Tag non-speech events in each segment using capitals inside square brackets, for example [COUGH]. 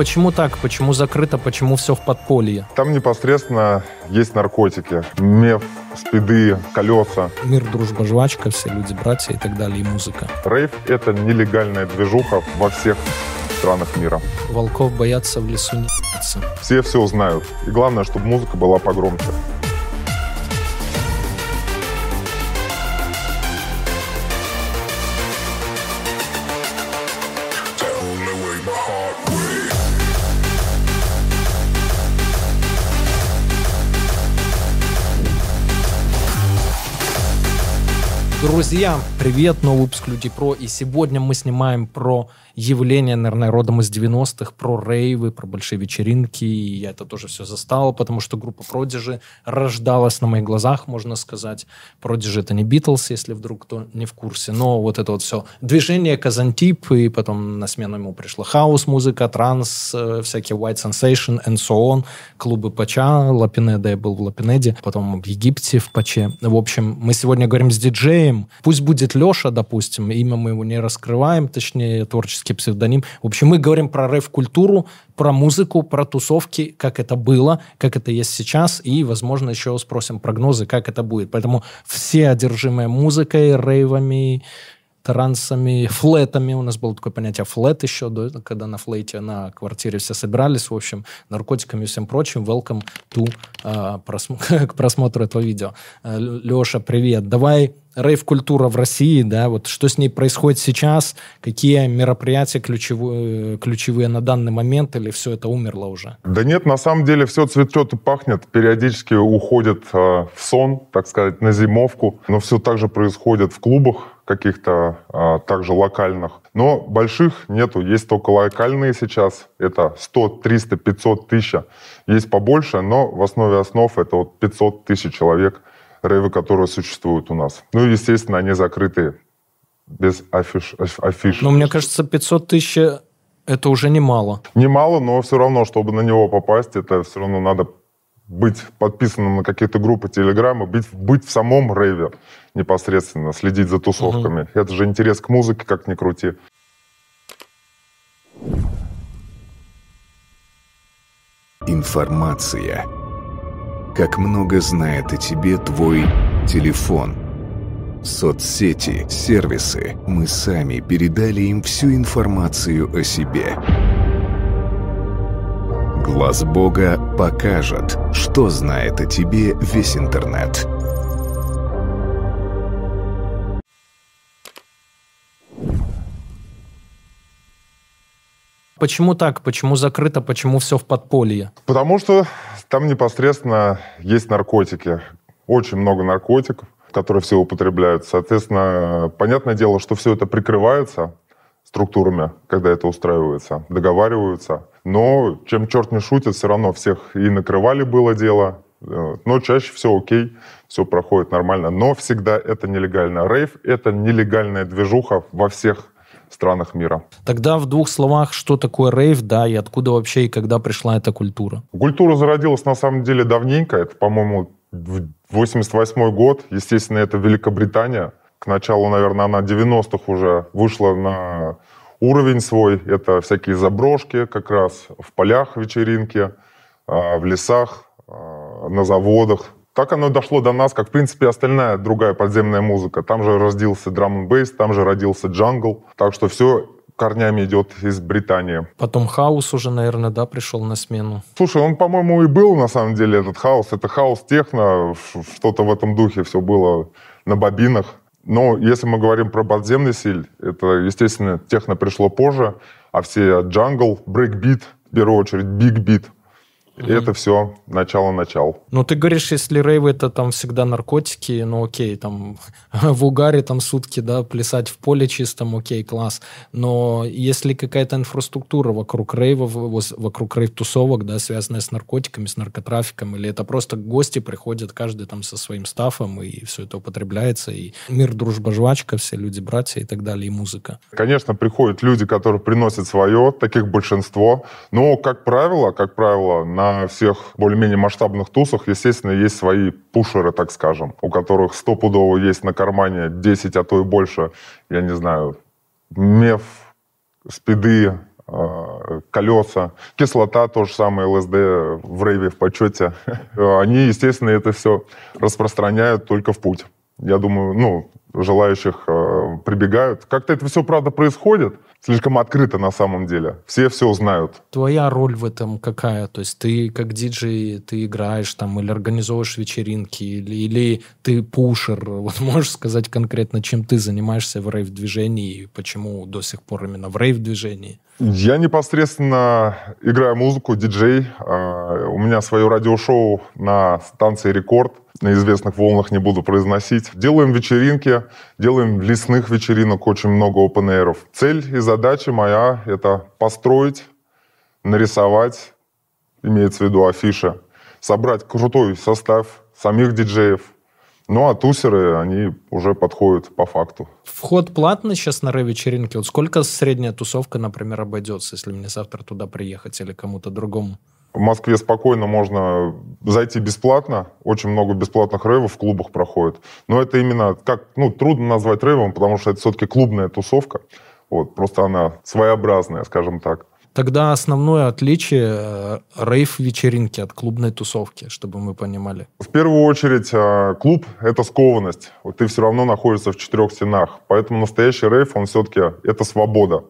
Почему так? Почему закрыто? Почему все в подполье? Там непосредственно есть наркотики. Меф, спиды, колеса. Мир, дружба, жвачка, все люди, братья и так далее, и музыка. Рейв — это нелегальная движуха во всех странах мира. Волков боятся в лесу не Все все знают. И главное, чтобы музыка была погромче. Друзья, привет, новый выпуск Люди Про. И сегодня мы снимаем про явление, наверное, родом из 90-х, про рейвы, про большие вечеринки. И я это тоже все застал, потому что группа Продижи рождалась на моих глазах, можно сказать. Продижи это не Битлз, если вдруг кто не в курсе. Но вот это вот все движение Казантип, и потом на смену ему пришла хаос-музыка, транс, э, всякие White Sensation and so on, клубы Пача, Лапинеда, я был в Лапинеде, потом в Египте в Паче. В общем, мы сегодня говорим с диджеем. Пусть будет Леша, допустим, имя мы его не раскрываем, точнее, творческий творческий псевдоним. В общем, мы говорим про рэв-культуру, про музыку, про тусовки, как это было, как это есть сейчас, и, возможно, еще спросим прогнозы, как это будет. Поэтому все одержимые музыкой, рейвами, трансами, флетами. У нас было такое понятие флет еще, до, когда на флейте на квартире все собирались. В общем, наркотиками и всем прочим. Welcome to, uh, просм- [LAUGHS] к просмотру этого видео. Uh, Леша, привет. Давай рейв-культура в России, да, вот что с ней происходит сейчас, какие мероприятия ключевые, ключевые на данный момент, или все это умерло уже? Да нет, на самом деле все цветет и пахнет, периодически уходит э, в сон, так сказать, на зимовку, но все так же происходит в клубах каких-то, э, также локальных. Но больших нету, есть только локальные сейчас, это 100, 300, 500 тысяч, есть побольше, но в основе основ это вот 500 тысяч человек – рейвы, которые существуют у нас. Ну, естественно, они закрыты без афиш. афиш. Но мне кажется, 500 тысяч это уже немало. Немало, но все равно, чтобы на него попасть, это все равно надо быть подписанным на какие-то группы Телеграма, быть, быть в самом рейве непосредственно, следить за тусовками. Угу. Это же интерес к музыке, как ни крути. Информация как много знает о тебе твой телефон. Соцсети, сервисы. Мы сами передали им всю информацию о себе. Глаз Бога покажет, что знает о тебе весь интернет. Почему так? Почему закрыто? Почему все в подполье? Потому что там непосредственно есть наркотики. Очень много наркотиков, которые все употребляют. Соответственно, понятное дело, что все это прикрывается структурами, когда это устраивается, договариваются. Но чем черт не шутит, все равно всех и накрывали было дело. Э, но чаще все окей, все проходит нормально. Но всегда это нелегально. Рейв — это нелегальная движуха во всех странах мира. Тогда в двух словах, что такое рейв, да, и откуда вообще и когда пришла эта культура? Культура зародилась на самом деле давненько, это, по-моему, 88 год, естественно, это Великобритания. К началу, наверное, она 90-х уже вышла на уровень свой. Это всякие заброшки как раз в полях вечеринки, а, в лесах, а, на заводах так оно дошло до нас, как, в принципе, остальная другая подземная музыка. Там же родился драм бейс, там же родился джангл. Так что все корнями идет из Британии. Потом хаус уже, наверное, да, пришел на смену. Слушай, он, по-моему, и был, на самом деле, этот хаус. Это хаус техно, что-то в этом духе все было на бобинах. Но если мы говорим про подземный стиль, это, естественно, техно пришло позже, а все джангл, брейкбит, в первую очередь, биг-бит – и это все начало начал. Ну, ты говоришь, если рейвы это там всегда наркотики, ну окей, там [LAUGHS] в угаре там сутки, да, плясать в поле чистом, окей, класс. Но если какая-то инфраструктура вокруг рейвов, вокруг рейв-тусовок, да, связанная с наркотиками, с наркотрафиком, или это просто гости приходят, каждый там со своим стафом, и все это употребляется, и мир, дружба, жвачка, все люди, братья и так далее, и музыка. Конечно, приходят люди, которые приносят свое, таких большинство, но, как правило, как правило, на всех более-менее масштабных тусах, естественно, есть свои пушеры, так скажем, у которых стопудово есть на кармане 10, а то и больше, я не знаю, меф, спиды, э, колеса, кислота, то же самое, ЛСД в рейве в почете. [LAUGHS] Они, естественно, это все распространяют только в путь. Я думаю, ну, желающих э, прибегают. Как-то это все, правда, происходит слишком открыто на самом деле. Все все знают. Твоя роль в этом какая? То есть ты как диджей, ты играешь там или организовываешь вечеринки, или, или ты пушер? [LAUGHS] Вот можешь сказать конкретно, чем ты занимаешься в рейв-движении и почему до сих пор именно в рейв-движении? Я непосредственно играю музыку, диджей. А, у меня свое радиошоу на станции «Рекорд» на известных волнах не буду произносить. Делаем вечеринки, делаем лесных вечеринок, очень много open Цель и задача моя — это построить, нарисовать, имеется в виду афиша, собрать крутой состав самих диджеев, ну, а тусеры, они уже подходят по факту. Вход платный сейчас на рэв-вечеринке? Вот сколько средняя тусовка, например, обойдется, если мне завтра туда приехать или кому-то другому? В Москве спокойно можно зайти бесплатно. Очень много бесплатных рейвов в клубах проходит. Но это именно, как, ну, трудно назвать рейвом, потому что это все-таки клубная тусовка. Вот, просто она своеобразная, скажем так. Тогда основное отличие э, рейв-вечеринки от клубной тусовки, чтобы мы понимали. В первую очередь, э, клуб — это скованность. Вот ты все равно находишься в четырех стенах. Поэтому настоящий рейв, он все-таки — это свобода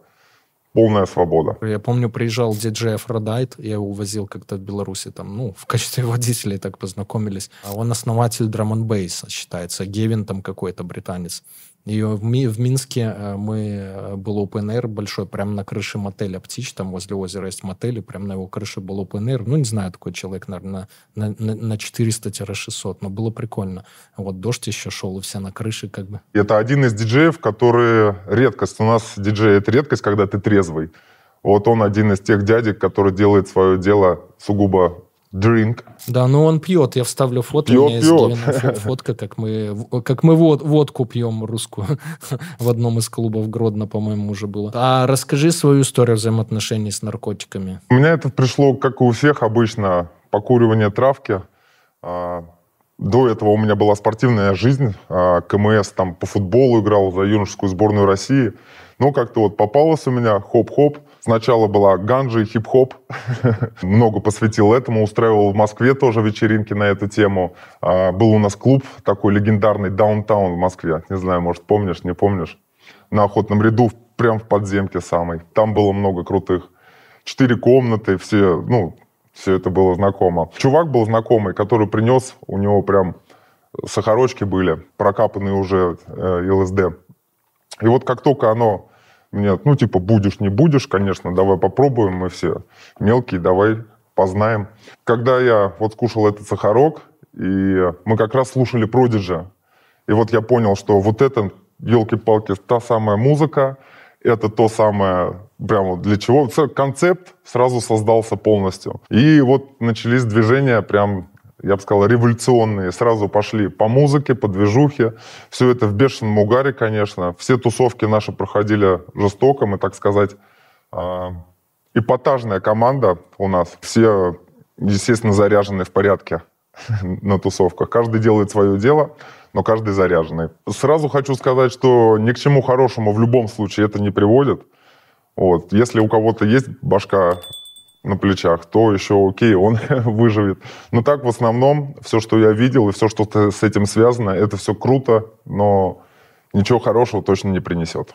полная свобода. Я помню, приезжал диджей Aphrodite, я его увозил как-то в Беларуси, там, ну, в качестве [LAUGHS] водителей так познакомились. А он основатель drum n считается, Гевин там какой-то британец. И в, Ми, в Минске э, мы, э, был open air большой, прямо на крыше мотеля «Птич», там возле озера есть мотель, и прямо на его крыше был open air. Ну, не знаю, такой человек, наверное, на, на, на 400-600, но было прикольно. Вот дождь еще шел, и все на крыше как бы. Это один из диджеев, которые редкость. У нас диджей — это редкость, когда ты трезвый. Вот он один из тех дядек, который делает свое дело сугубо drink. Да, ну он пьет. Я вставлю фото. Пьет, у меня пьет. есть фотка, как мы, как мы вод, водку пьем русскую [LAUGHS] в одном из клубов Гродно, по-моему, уже было. А расскажи свою историю взаимоотношений с наркотиками. У меня это пришло, как и у всех обычно, покуривание травки. А, до этого у меня была спортивная жизнь. А, КМС там по футболу играл за юношескую сборную России. Но как-то вот попалось у меня хоп-хоп – Сначала была ганджа и хип-хоп. [LAUGHS] Много посвятил этому. Устраивал в Москве тоже вечеринки на эту тему. А, был у нас клуб такой легендарный Даунтаун в Москве. Не знаю, может, помнишь, не помнишь. На охотном ряду, прям в подземке самой. Там было много крутых. Четыре комнаты, все, ну, все это было знакомо. Чувак был знакомый, который принес, у него прям сахарочки были, прокапанные уже э, ЛСД. И вот как только оно мне, ну, типа, будешь, не будешь, конечно, давай попробуем, мы все мелкие, давай познаем. Когда я вот скушал этот сахарок, и мы как раз слушали Продиджа, и вот я понял, что вот это, елки-палки, та самая музыка, это то самое, прямо для чего. Концепт сразу создался полностью. И вот начались движения прям я бы сказал, революционные. Сразу пошли по музыке, по движухе. Все это в бешеном угаре, конечно. Все тусовки наши проходили жестоко, мы, так сказать, а, эпатажная команда у нас. Все, естественно, заряженные в порядке [LAUGHS] на тусовках. Каждый делает свое дело, но каждый заряженный. Сразу хочу сказать, что ни к чему хорошему в любом случае это не приводит. Вот. Если у кого-то есть башка на плечах, то еще окей, он [LAUGHS] выживет. Но так в основном все, что я видел и все, что с этим связано, это все круто, но ничего хорошего точно не принесет.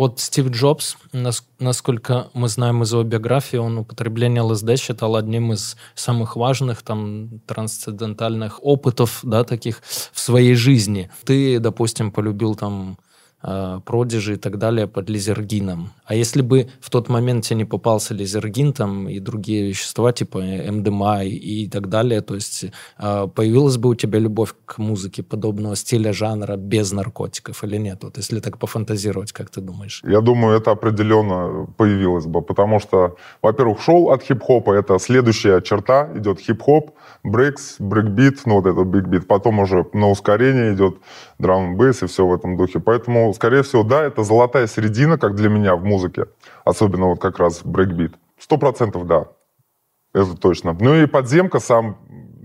Вот Стив Джобс, насколько мы знаем из его биографии, он употребление ЛСД считал одним из самых важных там трансцендентальных опытов, да, таких в своей жизни. Ты, допустим, полюбил там продижи и так далее под лизергином. А если бы в тот момент тебе не попался лизергин там и другие вещества типа МДМА и так далее, то есть а, появилась бы у тебя любовь к музыке подобного стиля, жанра без наркотиков или нет? Вот если так пофантазировать, как ты думаешь? Я думаю, это определенно появилось бы, потому что, во-первых, шел от хип-хопа, это следующая черта, идет хип-хоп, breaks, брейкбит, ну вот этот биг-бит, потом уже на ускорение идет drum bass и все в этом духе. Поэтому, скорее всего, да, это золотая середина, как для меня в музыке. Особенно вот как раз брейкбит. Сто процентов да. Это точно. Ну и подземка сам,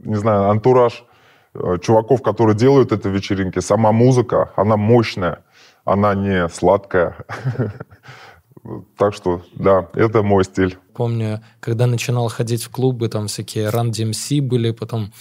не знаю, антураж э, чуваков, которые делают это вечеринки. Сама музыка, она мощная. Она не сладкая. [LAUGHS] Так что, да, это мой стиль. Помню, когда начинал ходить в клубы, там всякие Run DMC были, потом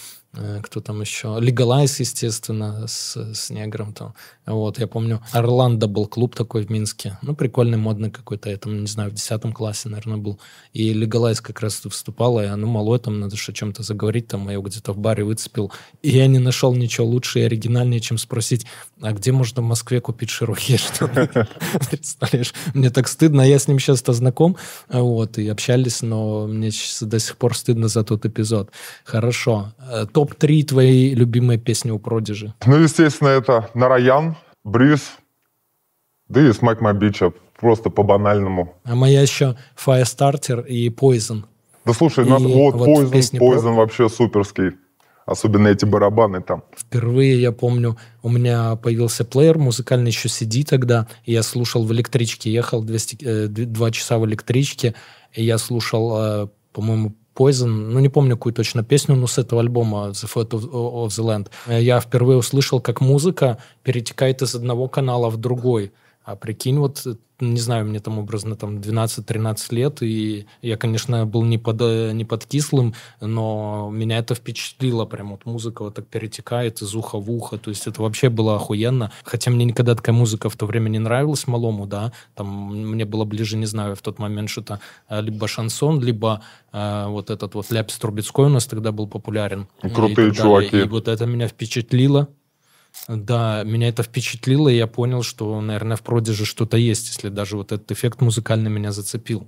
кто там еще, Легалайз, естественно, с, с негром там. Вот, я помню, Орландо был клуб такой в Минске, ну, прикольный, модный какой-то, я там, не знаю, в 10 классе, наверное, был. И Легалайз как раз выступала, и, ну, малой, там, надо что чем-то заговорить, там, я его где-то в баре выцепил. И я не нашел ничего лучше и оригинальнее, чем спросить, а где можно в Москве купить широкие штаны? [LAUGHS] Представляешь? Мне так стыдно, я с ним сейчас-то знаком, вот, и общались, но мне до сих пор стыдно за тот эпизод. Хорошо. Э, топ топ-3 твои любимые песни у Продижи? Ну, естественно, это Нараян, Бриз, да и Смайк My Bitch, просто по-банальному. А моя еще Firestarter и Poison. Да слушай, и нас, вот, вот Poison, Poison про... вообще суперский. Особенно эти барабаны там. Впервые, я помню, у меня появился плеер музыкальный, еще CD тогда, и я слушал в электричке, ехал 200, э, 2 часа в электричке, и я слушал, э, по-моему, Poison, ну не помню какую точно песню, но с этого альбома The Fate of, of the Land. Я впервые услышал, как музыка перетекает из одного канала в другой. А прикинь, вот не знаю, мне там образно там 12-13 лет, и я, конечно, был не под, не под кислым, но меня это впечатлило, прям вот музыка вот так перетекает из уха в ухо, то есть это вообще было охуенно, хотя мне никогда такая музыка в то время не нравилась малому, да, там мне было ближе, не знаю, в тот момент что-то э, либо шансон, либо э, вот этот вот Ляпис Трубецкой у нас тогда был популярен. Крутые и чуваки. И вот это меня впечатлило, да, меня это впечатлило, и я понял, что, наверное, в продиже что-то есть, если даже вот этот эффект музыкальный меня зацепил.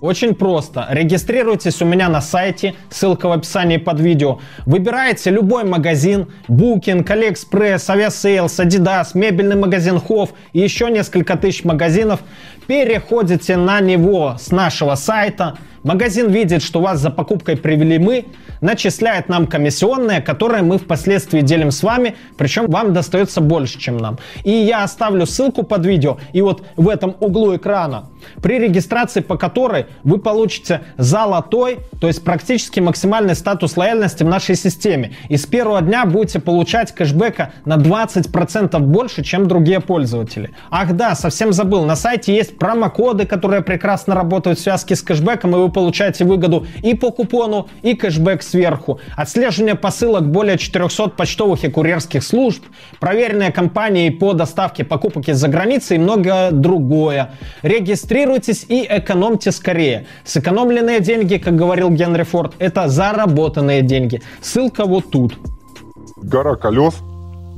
Очень просто. Регистрируйтесь у меня на сайте, ссылка в описании под видео. Выбираете любой магазин, Booking, AliExpress, Aviasales, Adidas, мебельный магазин Hof и еще несколько тысяч магазинов. Переходите на него с нашего сайта. Магазин видит, что вас за покупкой привели мы, начисляет нам комиссионные, которые мы впоследствии делим с вами, причем вам достается больше, чем нам. И я оставлю ссылку под видео, и вот в этом углу экрана, при регистрации по которой вы получите золотой, то есть практически максимальный статус лояльности в нашей системе. И с первого дня будете получать кэшбэка на 20% больше, чем другие пользователи. Ах да, совсем забыл, на сайте есть промокоды, которые прекрасно работают в связке с кэшбэком, и вы получаете выгоду и по купону, и кэшбэк сверху. Отслеживание посылок более 400 почтовых и курьерских служб, проверенные компании по доставке покупок из-за границы и многое другое. Регистрируйтесь и экономьте скорее. Сэкономленные деньги, как говорил Генри Форд, это заработанные деньги. Ссылка вот тут. Гора колес,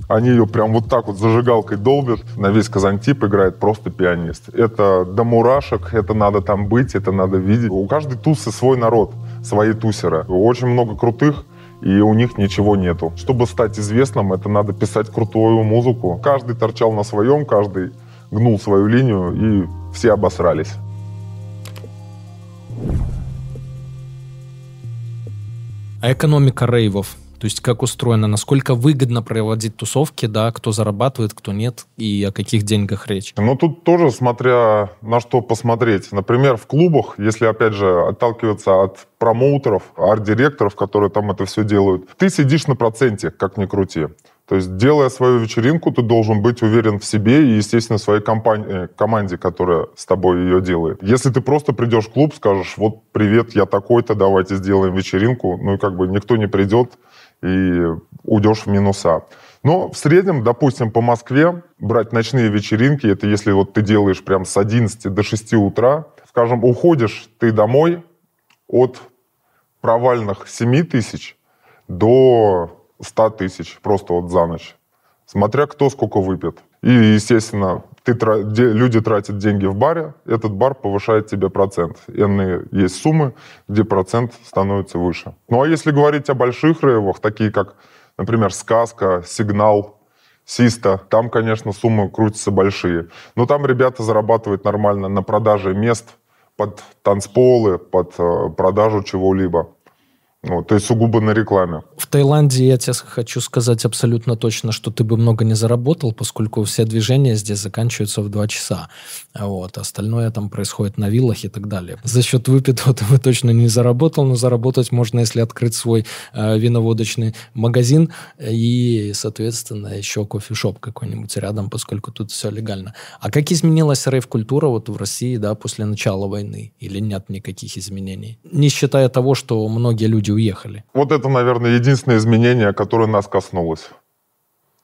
они ее прям вот так вот зажигалкой долбят, на весь Казантип играет просто пианист. Это до мурашек, это надо там быть, это надо видеть. У каждой тусы свой народ, свои тусеры. Очень много крутых, и у них ничего нету. Чтобы стать известным, это надо писать крутую музыку. Каждый торчал на своем, каждый гнул свою линию, и все обосрались. А экономика рейвов? То есть как устроено, насколько выгодно проводить тусовки, да, кто зарабатывает, кто нет, и о каких деньгах речь? Ну, тут тоже смотря на что посмотреть. Например, в клубах, если, опять же, отталкиваться от промоутеров, арт-директоров, которые там это все делают, ты сидишь на проценте, как ни крути. То есть, делая свою вечеринку, ты должен быть уверен в себе и, естественно, своей компании, команде, которая с тобой ее делает. Если ты просто придешь в клуб, скажешь, вот, привет, я такой-то, давайте сделаем вечеринку, ну и как бы никто не придет, и уйдешь в минуса. Но в среднем, допустим, по Москве брать ночные вечеринки, это если вот ты делаешь прям с 11 до 6 утра, скажем, уходишь ты домой от провальных 7 тысяч до 100 тысяч просто вот за ночь. Смотря кто сколько выпьет. И, естественно, ты, люди тратят деньги в баре, этот бар повышает тебе процент. Иные есть суммы, где процент становится выше. Ну а если говорить о больших рейвах, такие как, например, «Сказка», «Сигнал», Систа, там, конечно, суммы крутятся большие. Но там ребята зарабатывают нормально на продаже мест под танцполы, под э, продажу чего-либо. Вот, то есть сугубо на рекламе. В Таиланде я тебе хочу сказать абсолютно точно, что ты бы много не заработал, поскольку все движения здесь заканчиваются в два часа. Вот, остальное там происходит на виллах и так далее. За счет выпитого ты бы точно не заработал, но заработать можно, если открыть свой э, виноводочный магазин и, соответственно, еще кофешоп какой-нибудь рядом, поскольку тут все легально. А как изменилась рейв-культура вот в России, да, после начала войны? Или нет никаких изменений? Не считая того, что многие люди уехали. Вот это, наверное, единственное изменение, которое нас коснулось.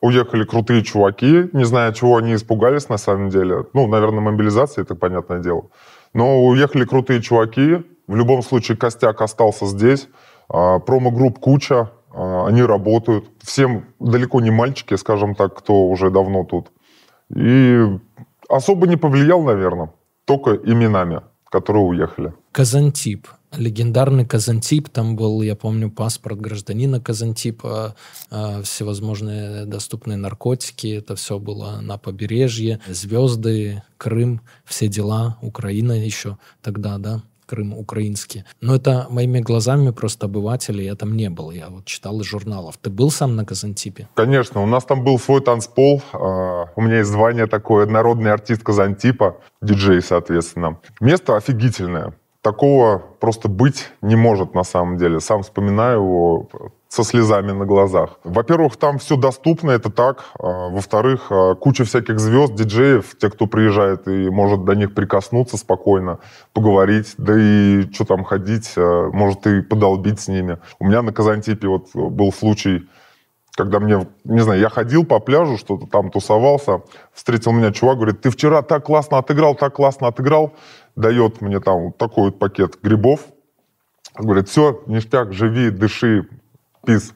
Уехали крутые чуваки, не знаю, чего они испугались на самом деле. Ну, наверное, мобилизация, это понятное дело. Но уехали крутые чуваки, в любом случае костяк остался здесь. А, промо-групп куча, а, они работают. Всем далеко не мальчики, скажем так, кто уже давно тут. И особо не повлиял, наверное, только именами, которые уехали. Казантип легендарный Казантип, там был, я помню, паспорт гражданина Казантипа, э, всевозможные доступные наркотики, это все было на побережье, звезды, Крым, все дела, Украина еще тогда, да, Крым украинский. Но это моими глазами просто обыватели, я там не был. Я вот читал из журналов. Ты был сам на Казантипе? Конечно, у нас там был свой танцпол. А, у меня есть звание такое, народный артист Казантипа, диджей, соответственно. Место офигительное такого просто быть не может на самом деле. Сам вспоминаю его, со слезами на глазах. Во-первых, там все доступно, это так. А, во-вторых, а, куча всяких звезд, диджеев, те, кто приезжает и может до них прикоснуться спокойно, поговорить, да и что там ходить, а, может и подолбить с ними. У меня на Казантипе вот был случай, когда мне, не знаю, я ходил по пляжу, что-то там тусовался, встретил меня чувак, говорит, ты вчера так классно отыграл, так классно отыграл, дает мне там вот такой вот пакет грибов, говорит, все, ништяк, живи, дыши, пис.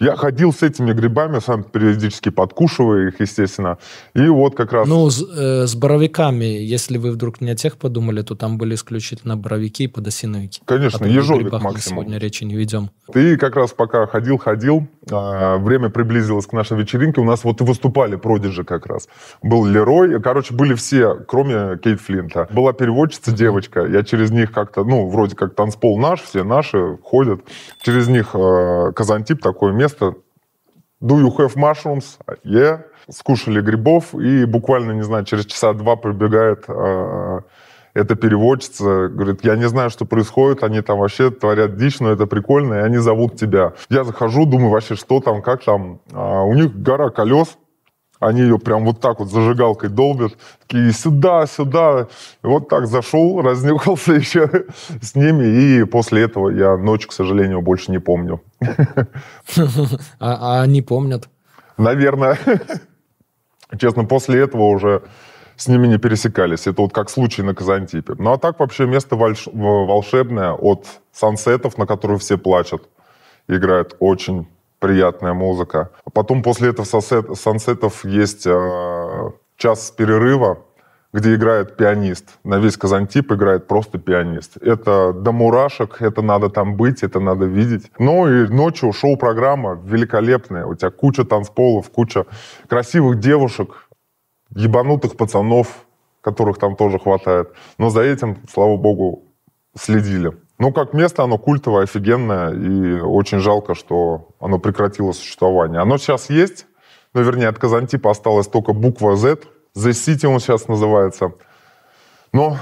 Я ходил с этими грибами, сам периодически подкушивая их, естественно. И вот как раз... Ну, с, э, с боровиками, если вы вдруг не о тех подумали, то там были исключительно боровики и подосиновики. Конечно, ежовик максимум. сегодня речи не ведем. Ты как раз пока ходил-ходил, время приблизилось к нашей вечеринке, у нас вот и выступали продиджи как раз. Был Лерой, короче, были все, кроме Кейт Флинта. Была переводчица, девочка, я через них как-то, ну, вроде как танцпол наш, все наши ходят. Через них э, Казантип, такое место. Do you have mushrooms? Yeah. Скушали грибов, и буквально, не знаю, через часа два прибегает э, эта переводчица, говорит, я не знаю, что происходит, они там вообще творят дичь, но это прикольно, и они зовут тебя. Я захожу, думаю, вообще, что там, как там. А у них гора колес, они ее прям вот так вот зажигалкой долбят, такие сюда, сюда. И вот так зашел, [LAUGHS] разнюхался еще с ними, и после этого я ночь, к сожалению, больше не помню. [LAUGHS] А, а они помнят? Наверное. [LAUGHS] Честно, после этого уже с ними не пересекались. Это вот как случай на Казантипе. Ну а так вообще место вольш... волшебное от сансетов, на которые все плачут. Играет очень приятная музыка. А потом после этого сансет... сансетов есть э, час перерыва, где играет пианист. На весь Казантип играет просто пианист. Это до мурашек, это надо там быть, это надо видеть. Ну и ночью шоу-программа великолепная. У тебя куча танцполов, куча красивых девушек, ебанутых пацанов, которых там тоже хватает. Но за этим, слава богу, следили. Ну, как место, оно культовое, офигенное, и очень жалко, что оно прекратило существование. Оно сейчас есть, но, вернее, от Казантипа осталась только буква Z. The City он сейчас называется. Но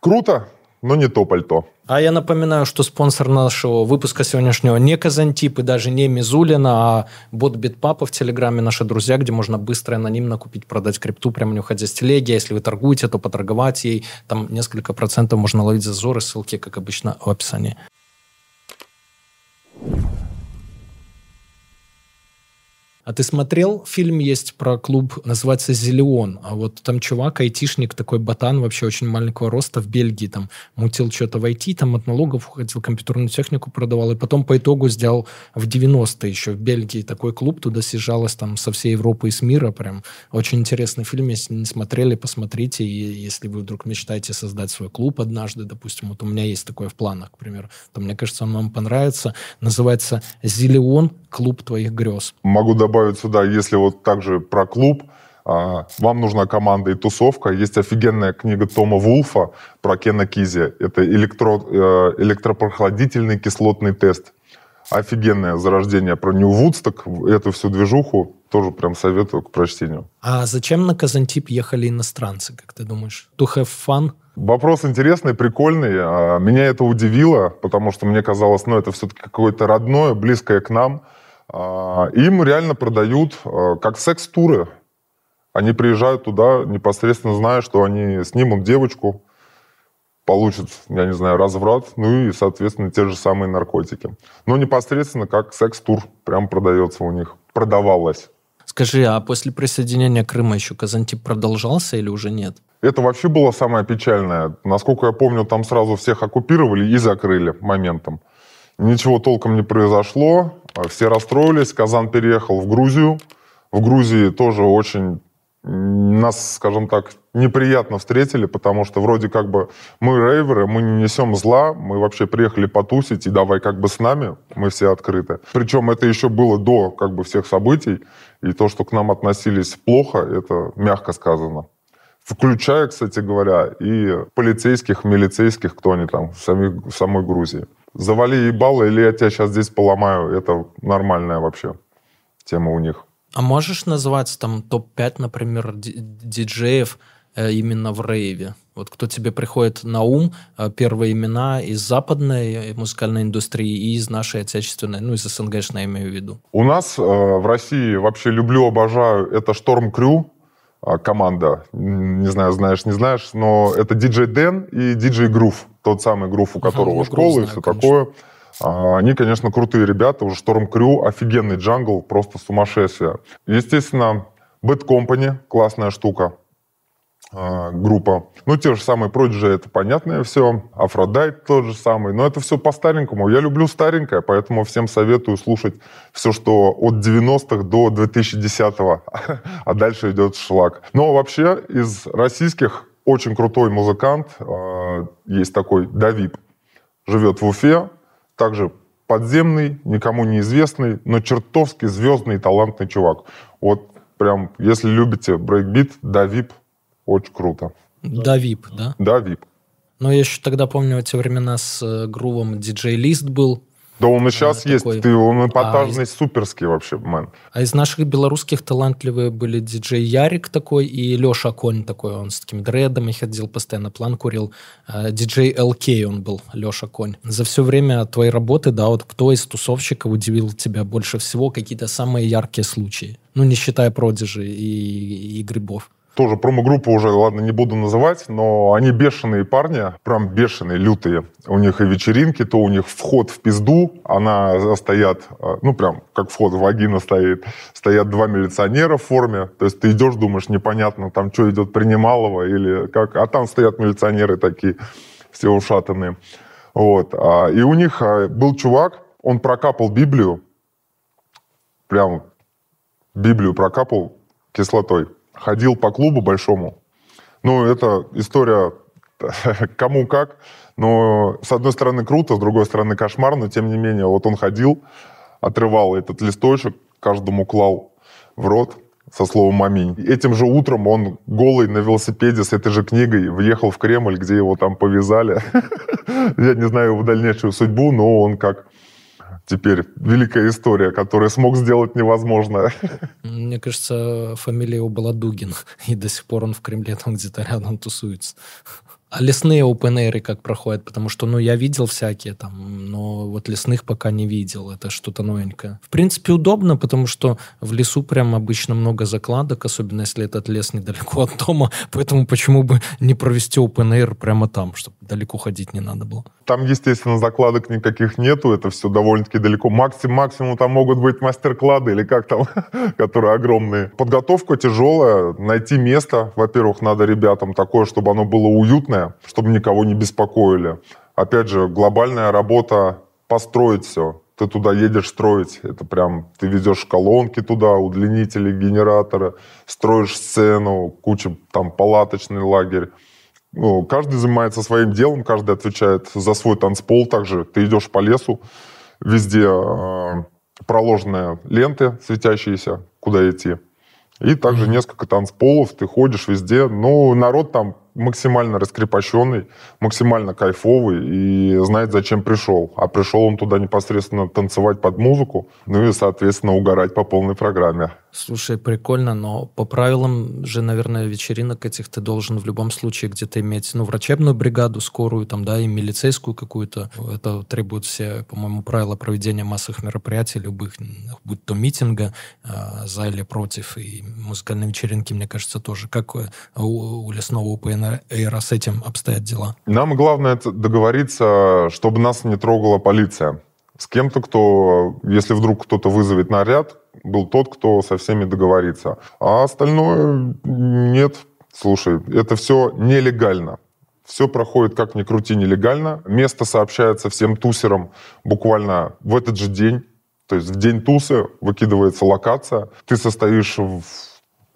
круто, но не то пальто. А я напоминаю, что спонсор нашего выпуска сегодняшнего не Казантип и даже не Мизулина, а бот Битпапа в Телеграме наши друзья, где можно быстро и анонимно купить, продать крипту, прямо не уходя с телеги. А если вы торгуете, то поторговать ей. Там несколько процентов можно ловить зазоры. Ссылки, как обычно, в описании. А ты смотрел? Фильм есть про клуб, называется «Зелеон». А вот там чувак, айтишник, такой ботан, вообще очень маленького роста в Бельгии, там мутил что-то в IT, там от налогов уходил, компьютерную технику продавал, и потом по итогу сделал в 90-е еще в Бельгии такой клуб, туда съезжалось там со всей Европы и с мира, прям очень интересный фильм, если не смотрели, посмотрите, и если вы вдруг мечтаете создать свой клуб однажды, допустим, вот у меня есть такое в планах, к примеру, то мне кажется, он вам понравится, называется «Зелеон. Клуб твоих грез». Могу добавить добавить сюда, если вот также про клуб, а, вам нужна команда и тусовка. Есть офигенная книга Тома Вулфа про Кена Кизи. Это электро, э, электропрохладительный кислотный тест. Офигенное зарождение про Нью Вудсток. Эту всю движуху тоже прям советую к прочтению. А зачем на Казантип ехали иностранцы, как ты думаешь? To have fun? Вопрос интересный, прикольный. А, меня это удивило, потому что мне казалось, ну, это все-таки какое-то родное, близкое к нам – им реально продают а, как секс-туры. Они приезжают туда, непосредственно зная, что они снимут девочку, получат, я не знаю, разврат, ну и, соответственно, те же самые наркотики. Но непосредственно как секс-тур прям продается у них, продавалось. Скажи, а после присоединения Крыма еще Казантип продолжался или уже нет? Это вообще было самое печальное. Насколько я помню, там сразу всех оккупировали и закрыли моментом. Ничего толком не произошло. Все расстроились. Казан переехал в Грузию. В Грузии тоже очень нас, скажем так, неприятно встретили, потому что вроде как бы мы рейверы, мы не несем зла, мы вообще приехали потусить, и давай как бы с нами, мы все открыты. Причем это еще было до как бы всех событий, и то, что к нам относились плохо, это мягко сказано. Включая, кстати говоря, и полицейских, милицейских, кто они там, в самой, в самой Грузии завали ебало, или я тебя сейчас здесь поломаю. Это нормальная вообще тема у них. А можешь назвать там топ-5, например, диджеев э, именно в рейве? Вот кто тебе приходит на ум, э, первые имена из западной музыкальной индустрии и из нашей отечественной, ну, из СНГшной, я имею в виду. У нас э, в России вообще люблю, обожаю, это Storm Crew, команда. Не знаю, знаешь, не знаешь, но это диджей Дэн и диджей Грув. Тот самый Грув, у которого ага, школа и все конечно. такое. А, они, конечно, крутые ребята. Уже Storm Crew, офигенный джангл, просто сумасшествие. Естественно, Bad Company, классная штука. А, группа. Ну, те же самые Prodigy, это понятное все. Aphrodite тот же самый. Но это все по-старенькому. Я люблю старенькое, поэтому всем советую слушать все, что от 90-х до 2010-го. [LAUGHS] А дальше идет шлак. Но вообще из российских очень крутой музыкант. А, есть такой Da VIP. Живет в Уфе. Также подземный, никому неизвестный, но чертовски звездный и талантный чувак. Вот прям, если любите брейкбит, Da VIP – очень круто. Da VIP, да? Da VIP. Но я еще тогда помню эти времена с э, грувом DJ List был. Да он и сейчас а, есть. Такой... Ты, он эпатажный, а из... суперский вообще, мэн. А из наших белорусских талантливые были диджей Ярик такой и Леша Конь такой. Он с такими дредами ходил, постоянно план курил. А, диджей ЛК он был, Леша Конь. За все время твоей работы, да, вот кто из тусовщиков удивил тебя больше всего? Какие-то самые яркие случаи? Ну, не считая продижи и, и грибов тоже промо-группу уже, ладно, не буду называть, но они бешеные парни, прям бешеные, лютые. У них и вечеринки, то у них вход в пизду, она стоят, э, ну прям как вход в вагина стоит, стоят два милиционера в форме, то есть ты идешь, думаешь, непонятно, там что идет, принималово или как, а там стоят милиционеры такие, все ушатанные. Вот. А, и у них а, был чувак, он прокапал Библию, прям Библию прокапал кислотой ходил по клубу большому. Ну, это история [LAUGHS] кому как. Но, с одной стороны, круто, с другой стороны, кошмар, но, тем не менее, вот он ходил, отрывал этот листочек, каждому клал в рот со словом «Аминь». Этим же утром он голый на велосипеде с этой же книгой въехал в Кремль, где его там повязали. [LAUGHS] Я не знаю его дальнейшую судьбу, но он как теперь великая история, которая смог сделать невозможное. Мне кажется, фамилия его была Дугин, и до сих пор он в Кремле там где-то рядом тусуется. А лесные open как проходят? Потому что, ну, я видел всякие там, но вот лесных пока не видел. Это что-то новенькое. В принципе, удобно, потому что в лесу прям обычно много закладок, особенно если этот лес недалеко от дома. Поэтому почему бы не провести open прямо там, чтобы далеко ходить не надо было? Там, естественно, закладок никаких нету. Это все довольно-таки далеко. Максимум, максимум там могут быть мастер-клады или как там, [LAUGHS] которые огромные. Подготовка тяжелая. Найти место, во-первых, надо ребятам такое, чтобы оно было уютное, чтобы никого не беспокоили. Опять же, глобальная работа построить все. Ты туда едешь строить. Это прям, ты везешь колонки туда, удлинители, генераторы, строишь сцену, куча там палаточный лагерь. Ну, каждый занимается своим делом, каждый отвечает за свой танцпол. Также ты идешь по лесу, везде э, проложенные ленты светящиеся, куда идти. И также несколько танцполов, ты ходишь везде. Ну, народ там максимально раскрепощенный, максимально кайфовый и знает, зачем пришел. А пришел он туда непосредственно танцевать под музыку, ну и, соответственно, угорать по полной программе. Слушай, прикольно, но по правилам же, наверное, вечеринок этих ты должен в любом случае где-то иметь, ну, врачебную бригаду, скорую, там, да, и милицейскую какую-то. Это требует все, по-моему, правила проведения массовых мероприятий, любых, будь то митинга, э, за или против, и музыкальные вечеринки, мне кажется, тоже. Как у, у лесного УПНР с этим обстоят дела? Нам главное договориться, чтобы нас не трогала полиция с кем-то, кто, если вдруг кто-то вызовет наряд, был тот, кто со всеми договорится. А остальное нет. Слушай, это все нелегально. Все проходит, как ни крути, нелегально. Место сообщается всем тусерам буквально в этот же день. То есть в день тусы выкидывается локация. Ты состоишь в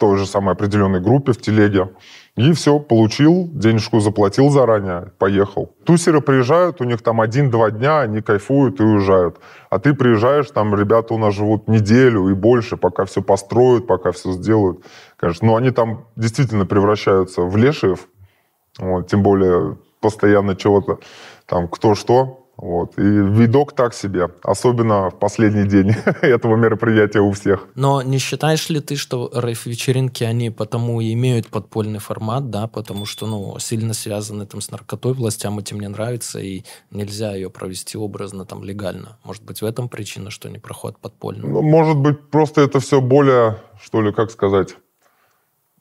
той же самой определенной группе в телеге. И все, получил, денежку заплатил заранее, поехал. Тусеры приезжают, у них там один-два дня, они кайфуют и уезжают. А ты приезжаешь, там ребята у нас живут неделю и больше, пока все построят, пока все сделают. Конечно, но они там действительно превращаются в лешиев, вот, тем более постоянно чего-то, там кто что, Вот. И видок так себе, особенно в последний день [LAUGHS] этого мероприятия у всех. Но не считаешь ли ты, что рейв-вечеринки, они потому и имеют подпольный формат, да, потому что, ну, сильно связаны там с наркотой, властям этим не нравится, и нельзя ее провести образно, там, легально. Может быть, в этом причина, что они проходят подпольно? Ну, может быть, просто это все более, что ли, как сказать,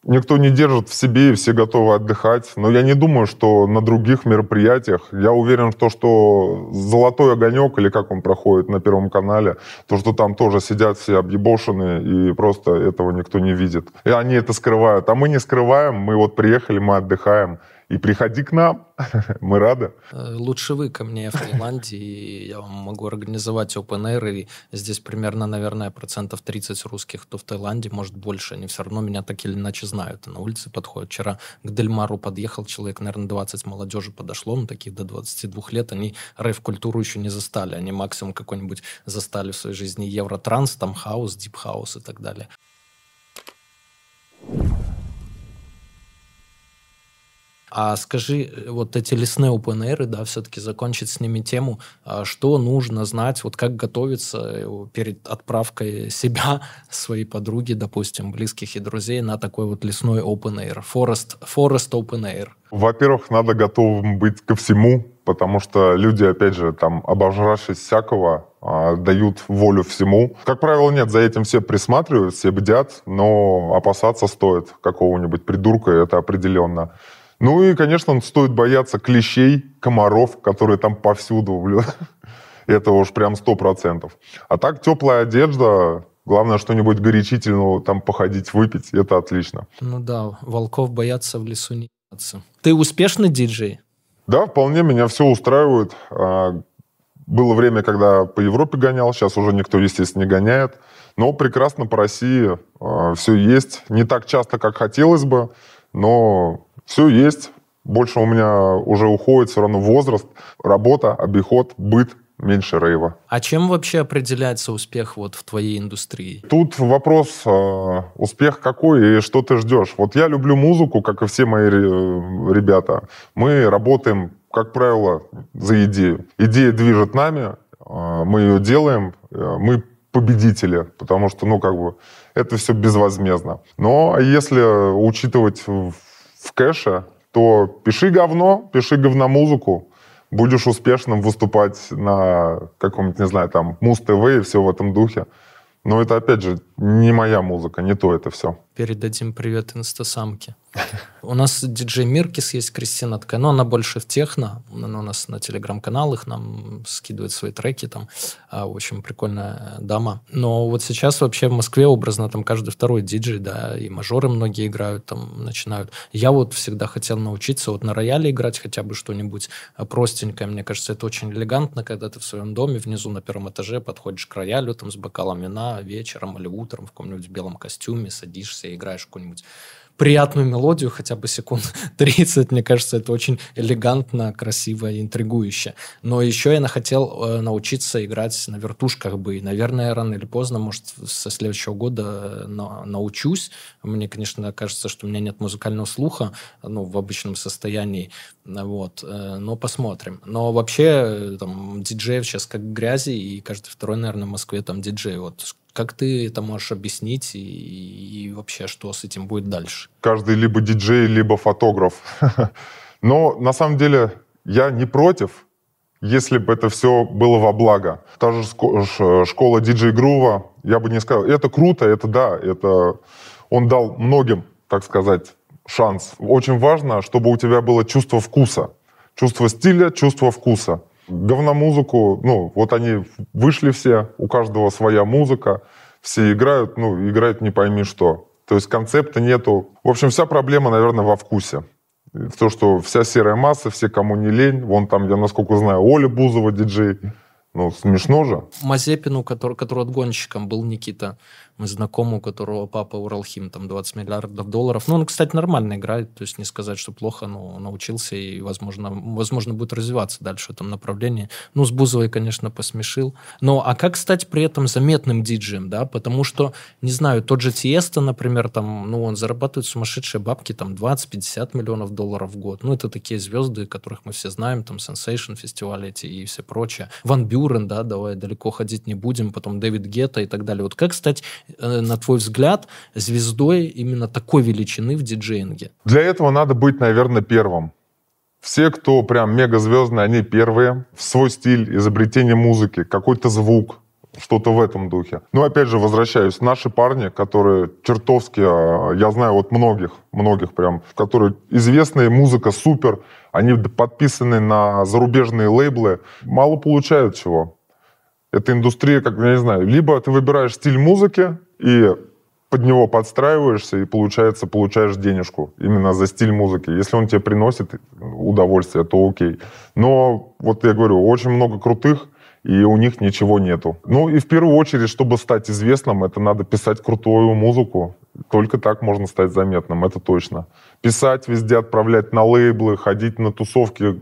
никто не держит в себе, и все готовы отдыхать. Но я не думаю, что на других мероприятиях, я уверен в том, что «Золотой огонек», или как он проходит на Первом канале, то, что там тоже сидят все объебошенные, и просто этого никто не видит. И они это скрывают. А мы не скрываем, мы вот приехали, мы отдыхаем и приходи к нам, [LAUGHS] мы рады. Э, лучше вы ко мне в Таиланде, и я вам могу организовать open air, и здесь примерно, наверное, процентов 30 русских, кто в Таиланде, может, больше, они все равно меня так или иначе знают, на улице подходят. Вчера к Дельмару подъехал человек, наверное, 20 молодежи подошло, ну, таких до 22 лет, они рейв-культуру еще не застали, они максимум какой-нибудь застали в своей жизни евротранс, там хаус, дип-хаус и так далее. А скажи, э, вот эти лесные open да, все-таки закончить с ними тему, а что нужно знать, вот как готовиться э, перед отправкой [LAUGHS] себя, своей подруги, допустим, близких и друзей на такой вот лесной open air, forest, forest open air? Во-первых, надо готовым быть ко всему, потому что люди, опять же, там, обожравшись всякого, а, дают волю всему. Как правило, нет, за этим все присматривают, все бдят, но опасаться стоит какого-нибудь придурка, это определенно. Ну и, конечно, стоит бояться клещей, комаров, которые там повсюду. [LAUGHS] Это уж прям сто процентов. А так теплая одежда, главное что-нибудь горячительного там походить, выпить, это отлично. Ну да, волков боятся в лесу не боятся. Ты успешный диджей? Да, вполне меня все устраивает. А, было время, когда по Европе гонял, сейчас уже никто, естественно, не гоняет. Но прекрасно по России а, все есть. Не так часто, как хотелось бы, но все есть. Больше у меня уже уходит все равно возраст, работа, обиход, быт, меньше рейва. А чем вообще определяется успех вот в твоей индустрии? Тут вопрос, э, успех какой и что ты ждешь. Вот я люблю музыку, как и все мои ребята. Мы работаем, как правило, за идею. Идея движет нами, э, мы ее делаем, э, мы победители, потому что, ну, как бы, это все безвозмездно. Но если учитывать в кэше, то пиши говно, пиши говномузыку, будешь успешным выступать на каком-нибудь, не знаю, там, Муз-ТВ и все в этом духе. Но это, опять же, не моя музыка, не то это все. Передадим привет инстасамке. У нас диджей Миркис есть, Кристина такая, но она больше в техно. Она у нас на телеграм-каналах нам скидывает свои треки там. А, очень прикольная дама. Но вот сейчас вообще в Москве образно там каждый второй диджей, да, и мажоры многие играют, там начинают. Я вот всегда хотел научиться вот на рояле играть хотя бы что-нибудь простенькое. Мне кажется, это очень элегантно, когда ты в своем доме внизу на первом этаже подходишь к роялю там с бокалом вина вечером или утром в каком-нибудь белом костюме, садишься и играешь какую-нибудь приятную мелодию, хотя бы секунд [LAUGHS] 30, мне кажется, это очень элегантно, красиво и интригующе. Но еще я хотел э, научиться играть на вертушках бы, и, наверное, рано или поздно, может, со следующего года э, на, научусь. Мне, конечно, кажется, что у меня нет музыкального слуха, ну, в обычном состоянии, вот, э, но посмотрим. Но вообще, там, диджеев сейчас как грязи, и каждый второй, наверное, в Москве там диджей. Вот как ты это можешь объяснить и, и вообще, что с этим будет дальше? Каждый либо диджей, либо фотограф. [LAUGHS] Но на самом деле я не против, если бы это все было во благо. Та же школа диджей Грува, я бы не сказал, это круто, это да, это он дал многим, так сказать, шанс. Очень важно, чтобы у тебя было чувство вкуса. Чувство стиля, чувство вкуса говномузыку, ну, вот они вышли все, у каждого своя музыка, все играют, ну, играют не пойми что. То есть концепта нету. В общем, вся проблема, наверное, во вкусе. То, что вся серая масса, все, кому не лень, вон там, я насколько знаю, Оля Бузова диджей, ну, смешно же. Мазепину, который, который отгонщиком был Никита, Мы знакомы, у которого папа Уралхим, там 20 миллиардов долларов. Ну, он, кстати, нормально играет, то есть не сказать, что плохо, но научился и, возможно, возможно будет развиваться дальше в этом направлении. Ну, с Бузовой, конечно, посмешил. Но, а как стать при этом заметным диджеем, да? Потому что, не знаю, тот же Тиеста, например, там, ну, он зарабатывает сумасшедшие бабки, там, 20-50 миллионов долларов в год. Ну, это такие звезды, которых мы все знаем, там, Sensation фестивали эти и все прочее. Ван Бюрен, да, давай далеко ходить не будем, потом Дэвид Гетта и так далее. Вот как стать, э, на твой взгляд, звездой именно такой величины в диджеинге? Для этого надо быть, наверное, первым. Все, кто прям мегазвездные, они первые в свой стиль изобретения музыки, какой-то звук, что-то в этом духе. Ну, опять же, возвращаюсь. Наши парни, которые чертовски, а, я знаю вот многих, многих прям, которые известные, музыка супер, они подписаны на зарубежные лейблы, мало получают чего. Это индустрия, как, я не знаю, либо ты выбираешь стиль музыки и под него подстраиваешься и, получается, получаешь денежку именно за стиль музыки. Если он тебе приносит удовольствие, то окей. Но, вот я говорю, очень много крутых, и у них ничего нету. Ну и в первую очередь, чтобы стать известным, это надо писать крутую музыку. Только так можно стать заметным, это точно. Писать везде, отправлять на лейблы, ходить на тусовки,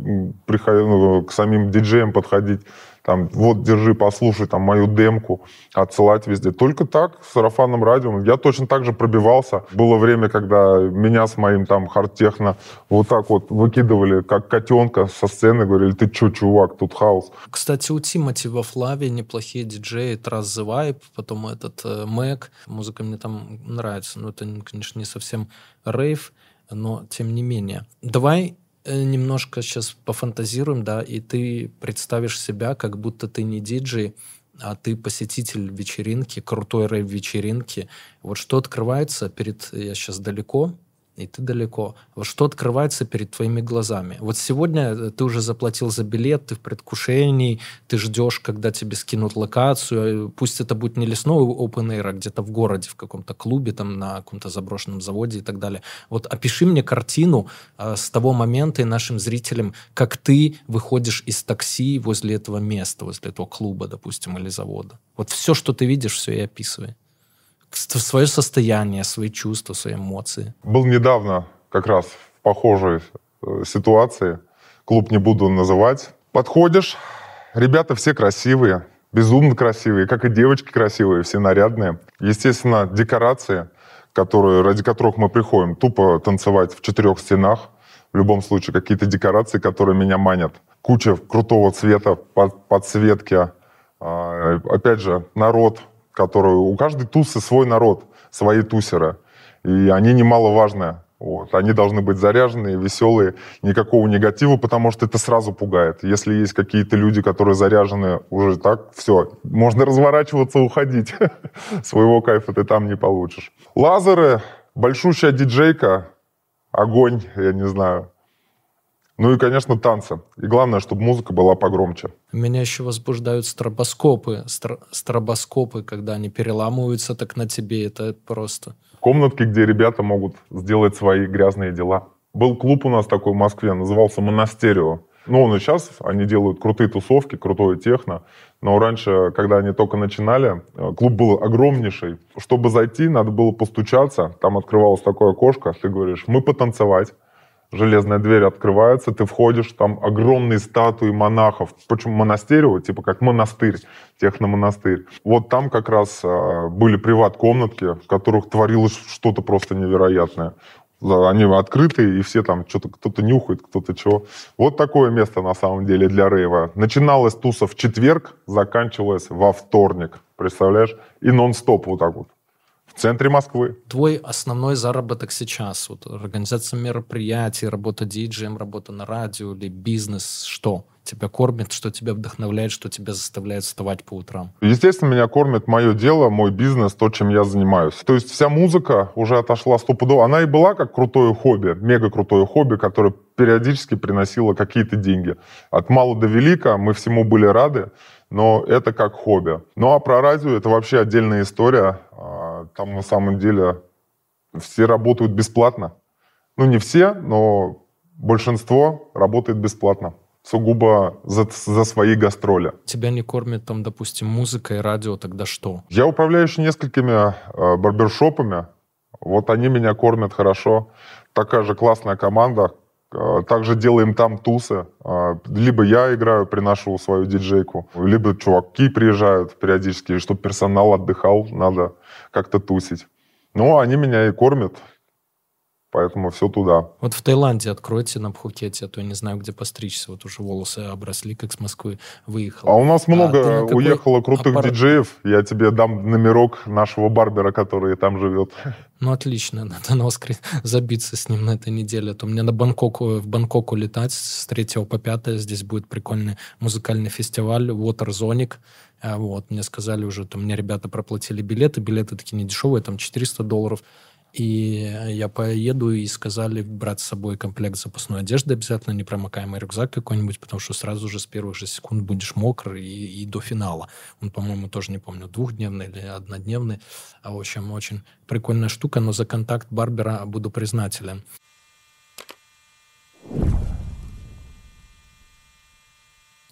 приходить, ну, к самим диджеям подходить там, вот, держи, послушай там мою демку, отсылать везде. Только так, с сарафанным радио. Я точно так же пробивался. Было время, когда меня с моим там хардтехно вот так вот выкидывали, как котенка со сцены, говорили, ты чё, чувак, тут хаос. Кстати, у Тимати во Флаве неплохие диджеи, Trust the Vibe, потом этот э, Мэг. Музыка мне там нравится, но это, конечно, не совсем рейв, но тем не менее. Давай немножко сейчас пофантазируем, да, и ты представишь себя, как будто ты не диджей, а ты посетитель вечеринки, крутой рейв-вечеринки. Вот что открывается перед... Я сейчас далеко, и ты далеко. Вот что открывается перед твоими глазами? Вот сегодня э, ты уже заплатил за билет, ты в предвкушении, ты ждешь, когда тебе скинут локацию. Э, пусть это будет не лесной open air, а где-то в городе, в каком-то клубе, там на каком-то заброшенном заводе и так далее. Вот опиши мне картину э, с того момента и нашим зрителям, как ты выходишь из такси возле этого места, возле этого клуба, допустим, или завода. Вот все, что ты видишь, все и описывай свое состояние, свои чувства, свои эмоции. Был недавно как раз в похожей э, ситуации, клуб не буду называть. Подходишь, ребята все красивые, безумно красивые, как и девочки красивые, все нарядные. Естественно, декорации, которые, ради которых мы приходим, тупо танцевать в четырех стенах. В любом случае, какие-то декорации, которые меня манят. Куча крутого цвета, подсветки. А, опять же, народ которую... У каждой тусы свой народ, свои тусеры. И они немаловажные. Вот. Они должны быть заряженные, веселые, никакого негатива, потому что это сразу пугает. Если есть какие-то люди, которые заряжены уже так, все, можно разворачиваться, уходить. [LAUGHS] Своего кайфа ты там не получишь. Лазеры, большущая диджейка, огонь, я не знаю. Ну и, конечно, танцы. И главное, чтобы музыка была погромче. Меня еще возбуждают стробоскопы. Стр... Стробоскопы, когда они переламываются так на тебе, это просто... Комнатки, где ребята могут сделать свои грязные дела. Был клуб у нас такой в Москве, назывался «Монастерио». Ну, он и сейчас, они делают крутые тусовки, крутое техно. Но раньше, когда они только начинали, э, клуб был огромнейший. Чтобы зайти, надо было постучаться. Там открывалось такое окошко. Ты говоришь, мы потанцевать железная дверь открывается, ты входишь, там огромные статуи монахов. Почему монастырь, типа как монастырь, техномонастырь. Вот там как раз э, были приват-комнатки, в которых творилось что-то просто невероятное. Они открытые, и все там что-то кто-то нюхает, кто-то чего. Вот такое место на самом деле для рейва. Начиналась туса в четверг, заканчивалась во вторник. Представляешь? И нон-стоп вот так вот в центре Москвы. Твой основной заработок сейчас? Вот организация мероприятий, работа диджеем, работа на радио или бизнес, что? тебя кормит, что тебя вдохновляет, что тебя заставляет вставать по утрам? Естественно, меня кормит мое дело, мой бизнес, то, чем я занимаюсь. То есть вся музыка уже отошла стопудово. Она и была как крутое хобби, мега крутое хобби, которое периодически приносило какие-то деньги. От мала до велика мы всему были рады но это как хобби. Ну а про радио это вообще отдельная история. Там на самом деле все работают бесплатно. Ну не все, но большинство работает бесплатно. сугубо за, за свои гастроли. Тебя не кормят там, допустим, музыкой, радио, тогда что? Я управляю еще несколькими э, барбершопами. Вот они меня кормят хорошо. Такая же классная команда. Э, также делаем там тусы. Э, либо я играю, приношу свою диджейку, либо чуваки приезжают периодически, чтобы персонал отдыхал, надо как-то тусить. Ну, они меня и кормят. Поэтому все туда. Вот в Таиланде откройте на Пхукете, а то я не знаю, где постричься. Вот уже волосы обросли, как с Москвы выехал. А у нас много а уехало крутых аппарат... диджеев. Я тебе дам номерок нашего барбера, который там живет. [LAUGHS] Ну, отлично. Надо на Оскар забиться с ним на этой неделе. А то мне на Бангкок, в Бангкок улетать с 3 по 5. Здесь будет прикольный музыкальный фестиваль Waterzonic. А вот, мне сказали уже, там мне ребята проплатили билеты. Билеты такие не дешевые, там 400 долларов. И я поеду, и сказали брать с собой комплект запасной одежды обязательно, непромокаемый рюкзак какой-нибудь, потому что сразу же с первых же секунд будешь мокрый и, и до финала. Он, по-моему, тоже не помню, двухдневный или однодневный. А, в общем, очень прикольная штука, но за контакт Барбера буду признателен.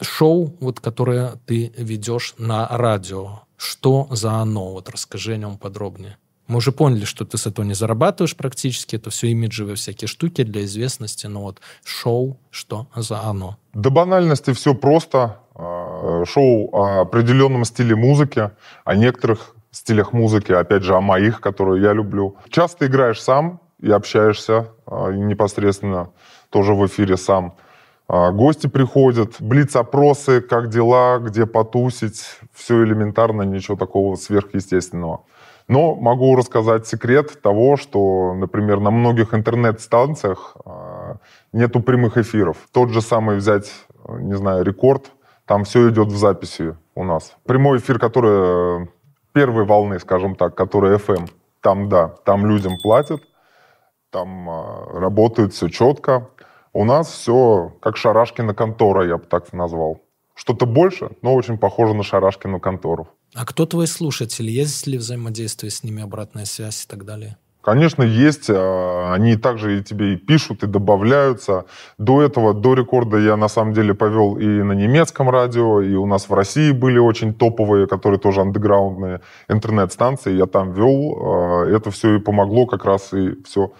Шоу, вот, которое ты ведешь на радио, что за оно? Вот расскажи о нем подробнее. Мы уже поняли, что ты с этого не зарабатываешь практически. Это все имиджевые всякие штуки для известности. Но вот шоу, что за оно? До банальности все просто. А, шоу о определенном стиле музыки, о некоторых стилях музыки, опять же, о моих, которые я люблю. Часто играешь сам и общаешься а, непосредственно тоже в эфире сам. А, гости приходят, блиц-опросы, как дела, где потусить. Все элементарно, ничего такого сверхъестественного. Но могу рассказать секрет того, что, например, на многих интернет-станциях э, нету прямых эфиров. Тот же самый взять, не знаю, рекорд, там все идет в записи у нас. Прямой эфир, который э, первой волны, скажем так, который FM, там да, там людям платят, там э, работает все четко. У нас все как Шарашкина контора, я бы так назвал. Что-то больше, но очень похоже на Шарашкину контору. А кто твои слушатели? Есть ли взаимодействие с ними, обратная связь и так далее? Конечно, есть. А, они также и тебе и пишут, и добавляются. До этого, до рекорда я на самом деле повел и на немецком радио, и у нас в России были очень топовые, которые тоже андеграундные интернет-станции. Я там вел. А, это все и помогло как раз и все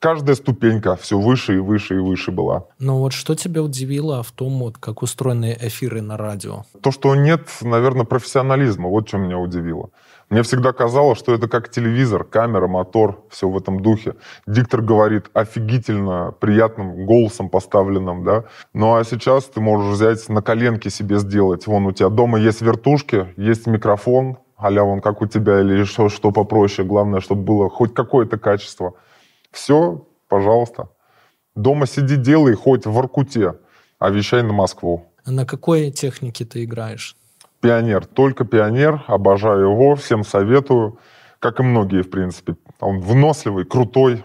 каждая ступенька все выше и выше и выше была. Ну вот что тебя удивило в том, вот, как устроены эфиры на радио? То, что нет, наверное, профессионализма. Вот что меня удивило. Мне всегда казалось, что это как телевизор, камера, мотор, все в этом духе. Диктор говорит офигительно приятным голосом поставленным, да. Ну а сейчас ты можешь взять на коленке себе сделать. Вон у тебя дома есть вертушки, есть микрофон, а вон как у тебя или что, что попроще. Главное, чтобы было хоть какое-то качество. Все, пожалуйста. Дома сиди, делай хоть в Аркуте, а вещай на Москву. А на какой технике ты играешь? Пионер. Только пионер. Обожаю его. Всем советую. Как и многие, в принципе. Он выносливый, крутой.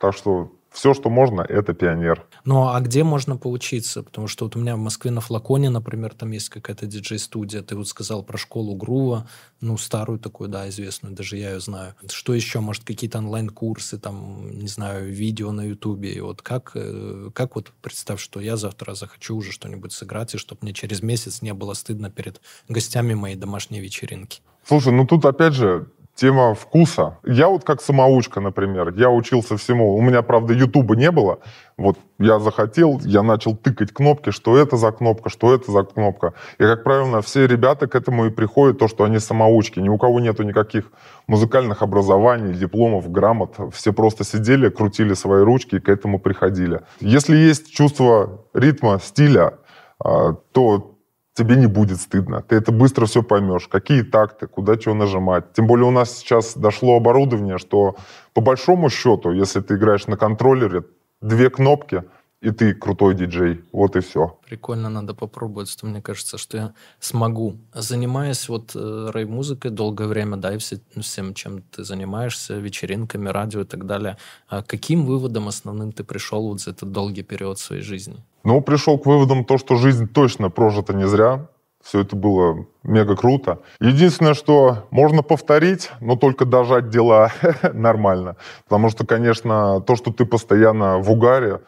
Так что все, что можно, это пионер. Ну, а где можно поучиться? Потому что вот у меня в Москве на Флаконе, например, там есть какая-то диджей-студия. Ты вот сказал про школу Грува, ну, старую такую, да, известную, даже я ее знаю. Что еще? Может, какие-то онлайн-курсы, там, не знаю, видео на Ютубе. И вот как, э, как вот представь, что я завтра захочу уже что-нибудь сыграть, и чтобы мне через месяц не было стыдно перед гостями моей домашней вечеринки. Слушай, ну тут опять же тема вкуса. Я вот как самоучка, например, я учился всему. У меня, правда, Ютуба не было. Вот я захотел, я начал тыкать кнопки, что это за кнопка, что это за кнопка. И, как правило, все ребята к этому и приходят, то, что они самоучки. Ни у кого нету никаких музыкальных образований, дипломов, грамот. Все просто сидели, крутили свои ручки и к этому приходили. Если есть чувство ритма, стиля, а, то тебе не будет стыдно. Ты это быстро все поймешь. Какие такты, куда чего нажимать. Тем более у нас сейчас дошло оборудование, что по большому счету, если ты играешь на контроллере, две кнопки — и ты крутой диджей. Вот и все. Прикольно, надо попробовать. Что мне кажется, что я смогу. Занимаясь вот э, рейв-музыкой долгое время, да, и все, всем, чем ты занимаешься, вечеринками, радио и так далее, а каким выводом основным ты пришел вот за этот долгий период своей жизни? Ну, пришел к выводам то, что жизнь точно прожита не зря. Все это было мега круто. Единственное, что можно повторить, но только дожать дела [LAUGHS] нормально. Потому что, конечно, то, что ты постоянно в угаре,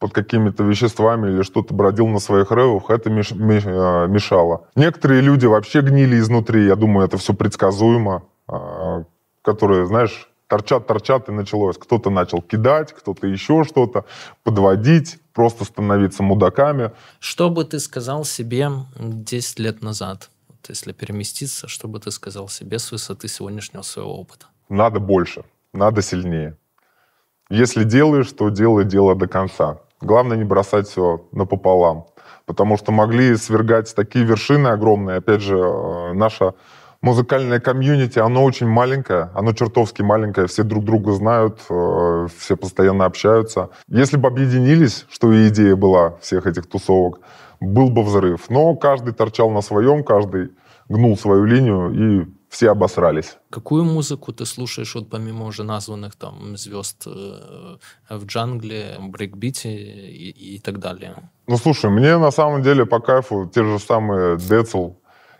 под какими-то веществами или что-то бродил на своих рейвах, это меш, меш, э, мешало. Некоторые люди вообще гнили изнутри, я думаю, это все предсказуемо, а, которые, знаешь, торчат, торчат, и началось. Кто-то начал кидать, кто-то еще что-то, подводить, просто становиться мудаками. Что бы ты сказал себе 10 лет назад? Вот если переместиться, что бы ты сказал себе с высоты сегодняшнего своего опыта? Надо больше, надо сильнее. Если делаешь, то делай дело до конца. Главное не бросать все напополам. Потому что могли свергать такие вершины огромные. Опять же, э, наша музыкальное комьюнити, оно очень маленькое, оно чертовски маленькое, все друг друга знают, э, все постоянно общаются. Если бы объединились, что и идея была всех этих тусовок, был бы взрыв. Но каждый торчал на своем, каждый гнул свою линию, и все обосрались. Какую музыку ты слушаешь, вот помимо уже названных там звезд э, в джангле, брейкбите и, и так далее? Ну, слушай, мне на самом деле по кайфу те же самые Децл,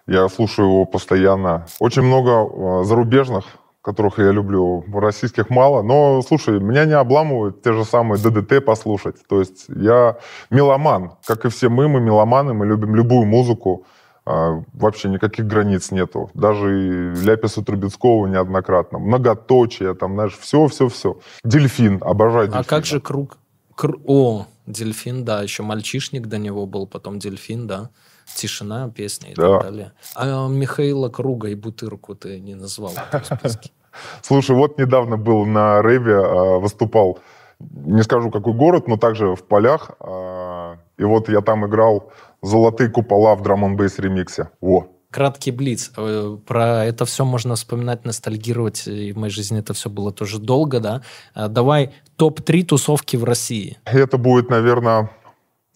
я слушаю его постоянно. Очень много э, зарубежных, которых я люблю, российских мало. Но, слушай, меня не обламывают те же самые ДДТ послушать. То есть я меломан. Как и все мы, мы меломаны, мы любим любую музыку. А, вообще никаких границ нету. Даже и Ляписа Трубецкого неоднократно. Многоточие, там, знаешь, все-все-все. Дельфин, обожаю дельфин. А как же круг? Кр... О, дельфин, да, еще мальчишник до него был, потом дельфин, да. Тишина, песня и да. так далее. А Михаила Круга и Бутырку ты не назвал в списке? [LAUGHS] Слушай, вот недавно был на Рэве, а, выступал, не скажу какой город, но также в полях. А, и вот я там играл «Золотые купола» в драм н ремиксе. Во. Краткий блиц. Э, про это все можно вспоминать, ностальгировать. И в моей жизни это все было тоже долго, да. А, давай топ-3 тусовки в России. Это будет, наверное,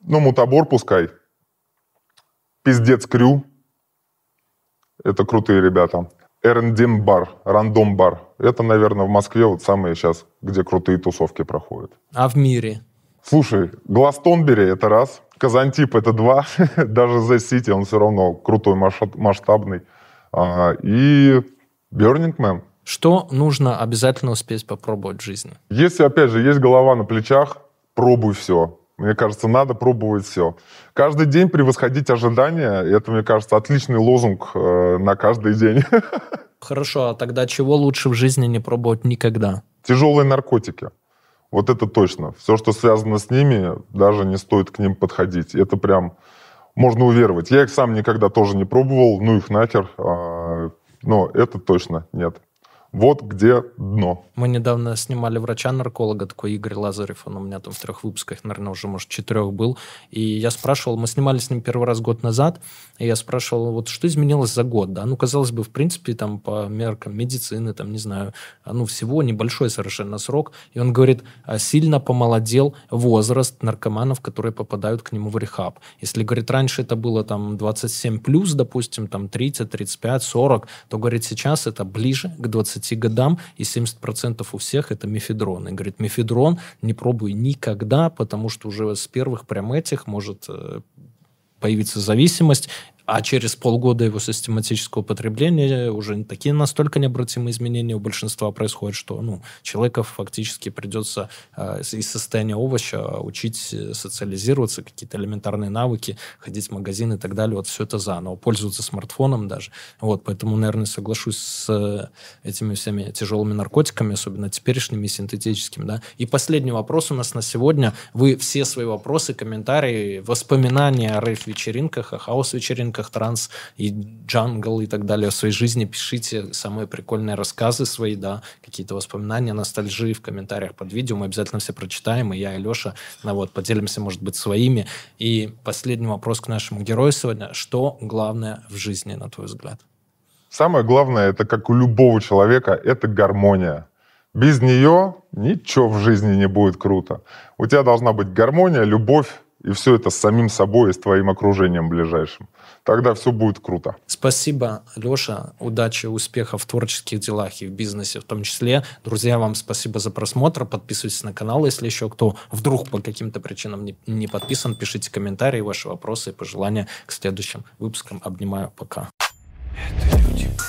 ну, Мутабор пускай. Пиздец Крю. Это крутые ребята. R&D бар, рандом бар. Это, наверное, в Москве вот самые сейчас, где крутые тусовки проходят. А в мире? Слушай, Гластонбери это раз, Казантип это два, [LAUGHS] даже The City он все равно крутой, масштабный. А, и Burning Man. Что нужно обязательно успеть попробовать в жизни? Если, опять же, есть голова на плечах, пробуй все. Мне кажется, надо пробовать все. Каждый день превосходить ожидания, это, мне кажется, отличный лозунг э, на каждый день. [LAUGHS] Хорошо, а тогда чего лучше в жизни не пробовать никогда? Тяжелые наркотики. Вот это точно. Все, что связано с ними, даже не стоит к ним подходить. Это прям можно уверовать. Я их сам никогда тоже не пробовал, ну их нахер. А, но это точно нет. Вот где дно. Мы недавно снимали врача-нарколога, такой Игорь Лазарев, он у меня там в трех выпусках, наверное, уже, может, четырех был. И я спрашивал, мы снимали с ним первый раз год назад, и я спрашивал, вот что изменилось за год, да? Ну, казалось бы, в принципе, там, по меркам медицины, там, не знаю, ну, всего небольшой совершенно срок. И он говорит, «А сильно помолодел возраст наркоманов, которые попадают к нему в рехаб. Если, говорит, раньше это было там 27 плюс, допустим, там 30, 35, 40, то, говорит, сейчас это ближе к 20 20 годам, и 70% у всех это мефедрон. И говорит, мефедрон не пробуй никогда, потому что уже с первых прям этих может э, появиться зависимость, а через полгода его систематического потребления уже такие настолько необратимые изменения у большинства происходят, что ну, человека фактически придется э, из состояния овоща учить социализироваться, какие-то элементарные навыки, ходить в магазин и так далее. Вот все это заново. Пользоваться смартфоном даже. Вот, поэтому, наверное, соглашусь с э, этими всеми тяжелыми наркотиками, особенно теперешними синтетическими. Да? И последний вопрос у нас на сегодня. Вы все свои вопросы, комментарии, воспоминания о рейв-вечеринках, о хаос-вечеринках вечеринках транс и джангл и так далее в своей жизни. Пишите самые прикольные рассказы свои, да, какие-то воспоминания, ностальжи в комментариях под видео. Мы обязательно все прочитаем, и я, и Леша, ну, вот, поделимся, может быть, своими. И последний вопрос к нашему герою сегодня. Что главное в жизни, на твой взгляд? Самое главное, это как у любого человека, это гармония. Без нее ничего в жизни не будет круто. У тебя должна быть гармония, любовь, и все это с самим собой и с твоим окружением ближайшим тогда все будет круто. Спасибо, Леша. Удачи, успехов в творческих делах и в бизнесе в том числе. Друзья, вам спасибо за просмотр. Подписывайтесь на канал, если еще кто вдруг по каким-то причинам не, не подписан. Пишите комментарии, ваши вопросы и пожелания к следующим выпускам. Обнимаю. Пока. Это.